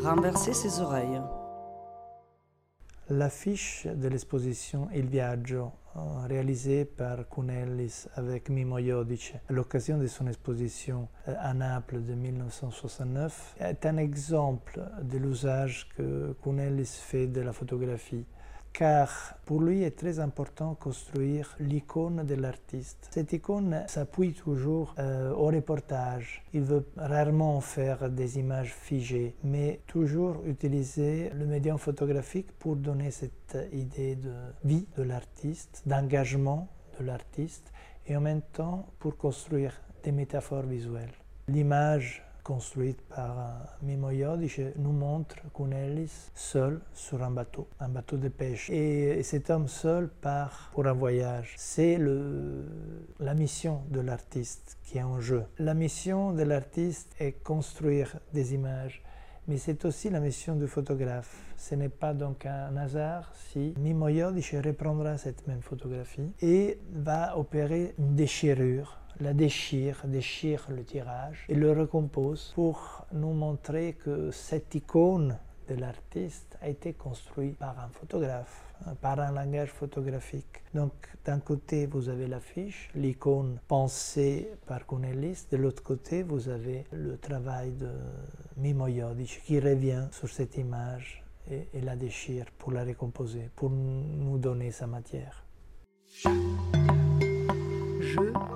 renverser ses oreilles. L'affiche de l'exposition Il Viaggio, euh, réalisée par Cunellis avec Mimo Iodice à l'occasion de son exposition euh, à Naples de 1969, est un exemple de l'usage que Cunellis fait de la photographie car pour lui est très important construire l'icône de l'artiste. Cette icône s'appuie toujours euh, au reportage. Il veut rarement faire des images figées, mais toujours utiliser le médium photographique pour donner cette idée de vie de l'artiste, d'engagement de l'artiste, et en même temps pour construire des métaphores visuelles. L'image construite par Mimo Iodice nous montre Cunellis seul sur un bateau, un bateau de pêche. Et cet homme seul part pour un voyage. C'est la mission de l'artiste qui est en jeu. La mission de l'artiste est construire des images. Mais c'est aussi la mission du photographe. Ce n'est pas donc un hasard si Mimo Iodice reprendra cette même photographie et va opérer une déchirure la déchire, déchire le tirage et le recompose pour nous montrer que cette icône de l'artiste a été construite par un photographe, hein, par un langage photographique. Donc d'un côté, vous avez l'affiche, l'icône pensée par Cornelis, de l'autre côté, vous avez le travail de Mimo Iodice qui revient sur cette image et, la déchire pour la recomposer, pour nous donner sa matière. Je